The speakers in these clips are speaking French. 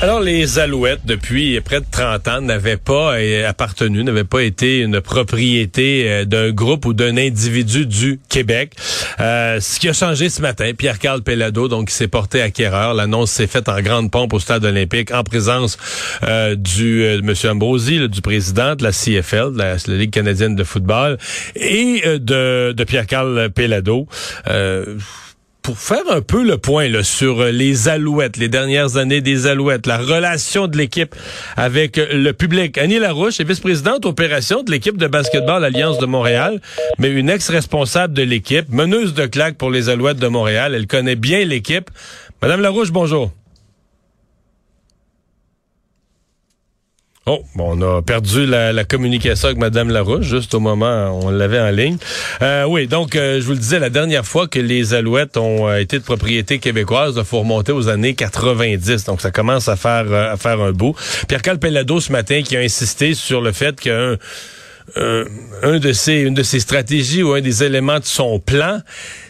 Alors, les Alouettes, depuis près de 30 ans, n'avaient pas euh, appartenu, n'avaient pas été une propriété euh, d'un groupe ou d'un individu du Québec. Euh, ce qui a changé ce matin, Pierre-Carl Pellado, donc, s'est porté acquéreur. L'annonce s'est faite en grande pompe au Stade olympique en présence du de M. Ambrosi, du président de la CFL, de la, Ligue canadienne de football, et de, de Pierre-Carl Pellado pour faire un peu le point là, sur euh, les Alouettes, les dernières années des Alouettes, la relation de l'équipe avec euh, le public. Annie Larouche est vice-présidente opération de l'équipe de basketball Alliance de Montréal, mais une ex-responsable de l'équipe, meneuse de claque pour les Alouettes de Montréal. Elle connaît bien l'équipe. Madame Larouche, bonjour. Oh, on a perdu la, communication avec Madame Larouche juste au moment où on l'avait en ligne. Euh, oui, donc euh, je vous le disais la dernière fois que les Alouettes ont euh, été de propriété québécoise, il faut remonter aux années 90. Donc ça commence à faire à faire un bout. Pierre Calpelado ce matin qui a insisté sur le fait qu'un un de ses une de ses stratégies ou un des éléments de son plan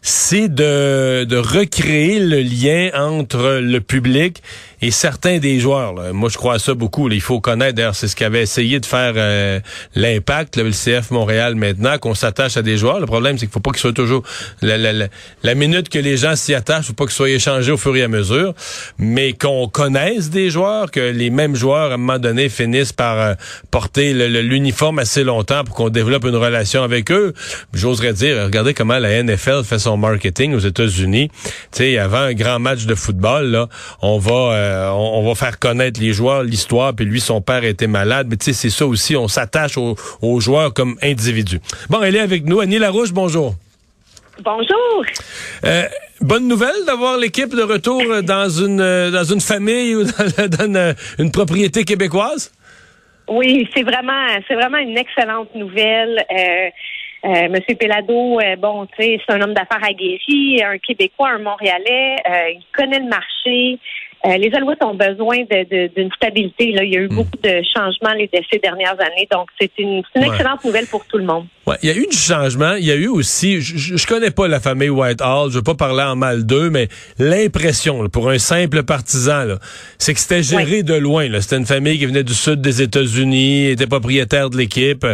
c'est de, de recréer le lien entre le public et certains des joueurs. Moi, je crois à ça beaucoup. Il faut connaître, d'ailleurs, c'est ce qu'avait essayé de faire euh, l'impact, le CF Montréal maintenant, qu'on s'attache à des joueurs. Le problème, c'est qu'il faut pas qu'ils soient toujours... La, la, la, minute que les gens s'y attachent, faut pas qu'ils soient échangés au fur et à mesure, mais qu'on connaisse des joueurs, que les mêmes joueurs, à un moment donné, finissent par euh, porter l'uniforme assez longtemps pour qu'on développe une relation avec eux. J'oserais dire, regardez comment la NFL fait son marketing aux États-Unis. Tu sais, avant un grand match de football, là, on va... Euh, euh, on, va faire connaître les joueurs, l'histoire, puis lui, son père était malade. Mais tu sais, c'est ça aussi, on s'attache aux, joueurs comme individus. Bon, elle est avec nous. Annie Larouche, bonjour. Bonjour. Euh, bonne nouvelle d'avoir l'équipe de retour dans une euh, dans une famille ou dans, une, propriété québécoise? Oui, c'est vraiment c'est vraiment une excellente nouvelle. Monsieur Pelado, bon, tu sais, c'est un homme d'affaires aguerri, un Québécois, un Montréalais. il connaît le marché. Euh, les Alouettes ont besoin d'une stabilité. Là. Il y a eu hmm. beaucoup de changements les, ces dernières années, donc c'est une, excellente nouvelle pour tout le monde. Ouais, il y a eu du changement. Il y a eu aussi, je, je connais pas la famille Whitehall, je veux pas parler en mal d'eux, mais l'impression pour un simple partisan, c'est que c'était géré de loin. C'était une famille qui venait du sud des États-Unis, était propriétaire de l'équipe.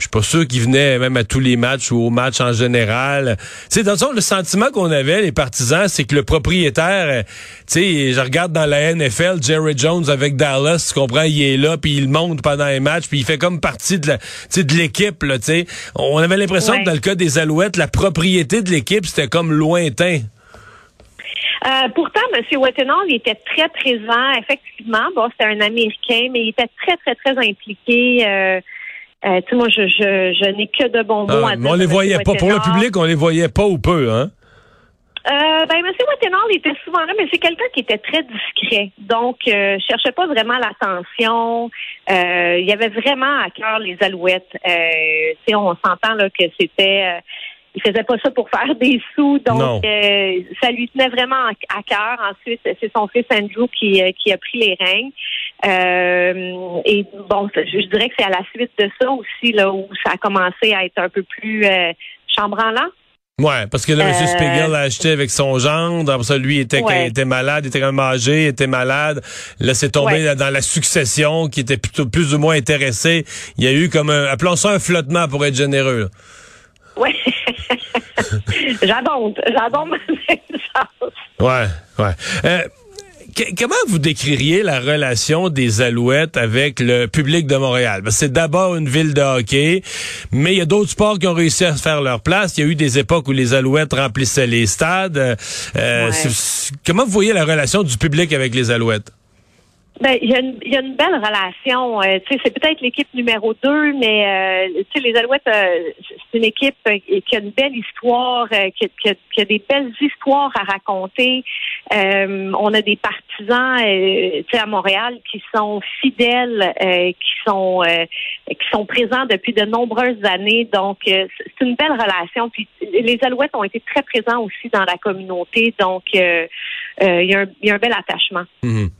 Je suis pas sûr qu'ils venaient même à tous les matchs ou aux matchs en général. Tu sais, dans le fond, le sentiment qu'on avait, les partisans, c'est que le propriétaire, euh, tu sais, je regarde dans la NFL, Jerry Jones avec Dallas, tu comprends, il est là, puis il monte pendant un match, puis il fait comme partie de la, de l'équipe, là, tu sais. On avait l'impression que dans le cas des Alouettes, la propriété de l'équipe, c'était comme lointain. Euh, pourtant, M. Wettenall, il était très présent, effectivement. Bon, c'était un Américain, mais il était très, très, très impliqué. Euh, euh, tu sais, moi, je, je, je n'ai que de bons mots ah, à dire. on les voyait pas. Pour le public, on les voyait pas ou peu, hein? Euh, ben, M. Wattenall était souvent là, mais c'est quelqu'un qui était très discret. Donc, euh, cherchait pas vraiment l'attention. Euh, il y avait vraiment à cœur les alouettes. Euh, on s'entend là que c'était euh, il faisait pas ça pour faire des sous, donc euh, ça lui tenait vraiment à cœur. Ensuite, c'est son fils Andrew qui, euh, qui a pris les règnes. Euh, et bon, je dirais que c'est à la suite de ça aussi là où ça a commencé à être un peu plus euh, chambranlant. Ouais, parce que là, M. Spiegel a acheté avec son gendre. Après ça, lui était, était malade, était quand même âgé, était malade. Là, c'est tombé dans la succession qui était plutôt plus ou moins intéressé. Il y a eu comme un, appelons ça un flottement pour être généreux. Oui. j'adore, j'adore ma Ouais, ouais. Euh, comment vous décririez la relation des Alouettes avec le public de Montréal? C'est d'abord une ville de hockey, mais il y a d'autres sports qui ont réussi à se faire leur place. Il y a eu des époques où les Alouettes remplissaient les stades. Euh, comment vous voyez la relation du public avec les Alouettes? Ben, il y, a une, y a une belle relation. Euh, c'est peut-être l'équipe numéro deux, mais euh, les Alouettes, euh, c'est une équipe qui a une belle histoire, qui, a, qui, a, des belles histoires à raconter. on a des partisans, à Montréal qui sont fidèles, qui sont qui sont présents depuis de nombreuses années. Donc, c'est une belle relation. Puis, les Alouettes ont été très présents aussi dans la communauté. Donc, il y, a un, y a un bel attachement. Mm-hmm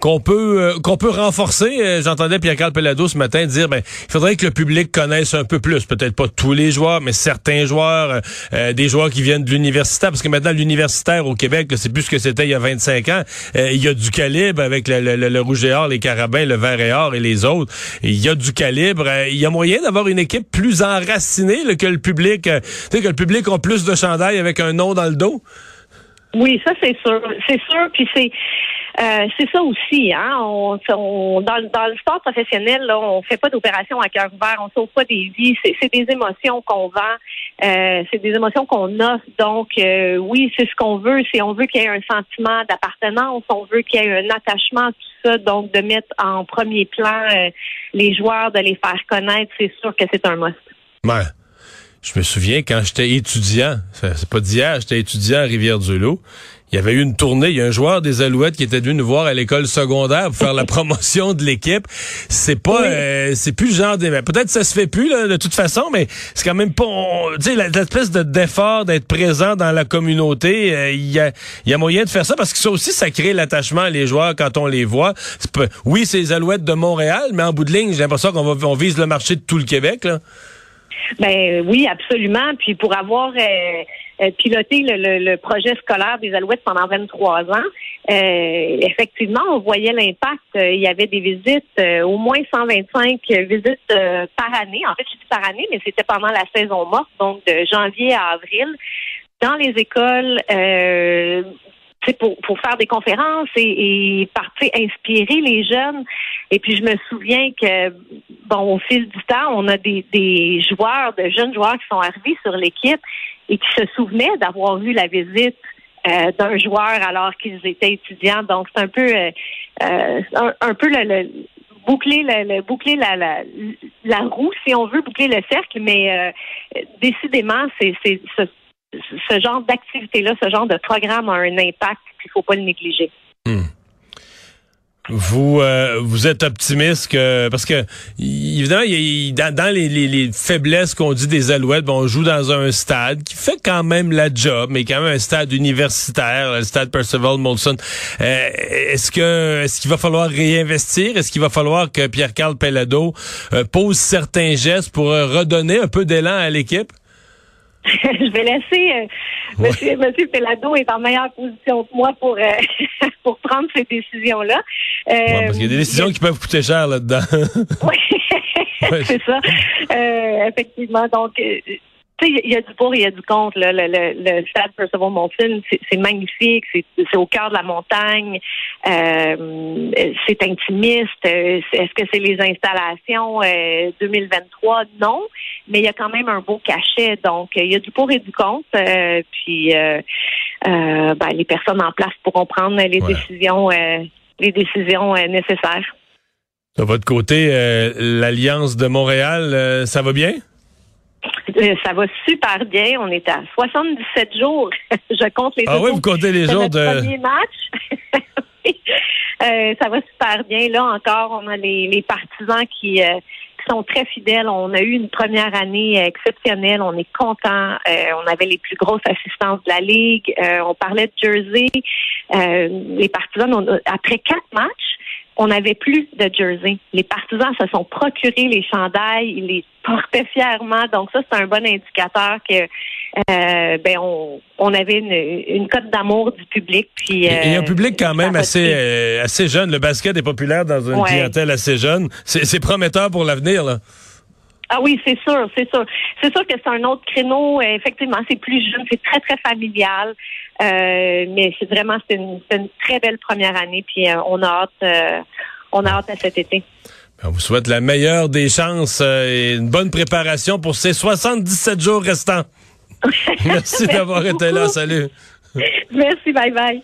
qu'on peut euh, qu'on peut renforcer. Euh, j'entendais Pierre-Carl Pelado ce matin dire ben il faudrait que le public connaisse un peu plus, peut-être pas tous les joueurs, mais certains joueurs, euh, des joueurs qui viennent de l'universitaire, parce que maintenant l'universitaire au Québec, c'est plus ce que c'était il y a 25 ans. il y a du calibre avec le, rouge et or, les carabins, le vert et or et les autres. Il y a du calibre. il y a moyen d'avoir une équipe plus enracinée que le public. tu sais que le public a plus de chandail avec un nom dans le dos. Oui, ça c'est sûr, c'est sûr. Puis c'est euh, c'est ça aussi, hein. Dans le sport professionnel, là, on fait pas d'opération à cœur ouvert, on sauve pas des vies. C'est des émotions qu'on vend, euh, c'est des émotions qu'on offre. Donc, euh, oui, c'est ce qu'on veut. C'est on veut qu'il y ait un sentiment d'appartenance, on veut qu'il y ait un attachement, tout ça. Donc, de mettre en premier plan les joueurs, de les faire connaître, c'est sûr que c'est un must. Ouais. Je me souviens quand j'étais étudiant, c'est pas d'hier, j'étais étudiant à Rivière-du-Loup il y avait eu une tournée, il y a un joueur des Alouettes qui était venu nous voir à l'école secondaire pour faire la promotion de l'équipe. C'est pas, euh, c'est plus genre des, peut-être ça se fait plus là, de toute façon, mais c'est quand même pas, tu sais, l'espèce de d'effort d'être présent dans la communauté. Euh, il y a, y a moyen de faire ça parce que ça aussi, ça crée l'attachement les joueurs quand on les voit. oui, c'est les Alouettes de Montréal, mais en bout de ligne, j'ai l'impression qu'on va, on vise le marché de tout le Québec là. Ben oui, absolument. Puis pour avoir euh, piloté le, projet scolaire des Alouettes pendant 23 ans, euh, effectivement, on voyait l'impact. Il y avait des visites, au moins 125 visites par année. En fait, je dis par année, mais c'était pendant la saison morte, donc de janvier à avril, dans les écoles pour, pour faire des conférences et, partir inspirer les jeunes. Et puis je me souviens que bon, au fil du temps, on a des joueurs, de jeunes joueurs qui sont arrivés sur l'équipe et qui se souvenaient d'avoir vu la visite euh, d'un joueur alors qu'ils étaient étudiants. Donc c'est un peu euh, euh un, peu le, boucler le, boucler la, la, la, roue si on veut boucler le cercle mais décidément c'est c'est ce genre d'activité-là, ce genre de programme a un impact, puis il faut pas le négliger. Hmm. Vous euh, vous êtes optimiste que parce que évidemment il, dans, dans les, les, faiblesses qu'on dit des Alouettes, bon, on joue dans un stade qui fait quand même la job, mais quand même un stade universitaire, le stade Percival Molson. Euh, est-ce que est-ce qu'il va falloir réinvestir? Est-ce qu'il va falloir que Pierre Carl Pellado euh, pose certains gestes pour redonner un peu d'élan à l'équipe? je vais laisser euh, Monsieur, Monsieur Pelado est en meilleure position que moi pour euh, pour prendre ces décisions là. Euh, parce qu'il y a des décisions qui peuvent coûter cher là-dedans. oui, c'est ça. effectivement, donc il y a du pour, il y a du contre. Le, le, stade Percival Molson, c'est magnifique, c'est au cœur de la montagne, euh, c'est intimiste. Est-ce que c'est les installations 2023? Euh, non, mais il y a quand même un beau cachet. Donc, il y a du pour et du contre. Euh, puis, ben, les personnes en place pourront prendre les décisions, les décisions nécessaires. De votre côté, l'Alliance de Montréal, ça va bien? Euh, ça va super bien. On est à 77 jours. Je compte les Ah oui, vous comptez les jours de... premier match. Euh, ça va super bien. Là encore, on a les, partisans qui, euh, qui, sont très fidèles. On a eu une première année exceptionnelle. On est content. on avait les plus grosses assistances de la ligue. on parlait de Jersey. les partisans, après quatre matchs, on n'avait plus de jersey. Les partisans se sont procurés les chandails, ils les portaient fièrement. Donc ça, c'est un bon indicateur que euh, ben on, avait une, cote d'amour du public. Puis, Il y a un public quand même assez euh, assez jeune. Le basket est populaire dans une clientèle assez jeune. C'est prometteur pour l'avenir là. Ah oui, c'est sûr, c'est sûr. C'est sûr que c'est un autre créneau. Effectivement, c'est plus jeune, c'est très, très familial. Euh, mais c'est vraiment, c'est une, une, très belle première année. Puis euh, on a hâte, euh, on a hâte à cet été. Ben, on vous souhaite la meilleure des chances et une bonne préparation pour ces 77 jours restants. Merci d'avoir été là. Salut. Merci. Bye bye.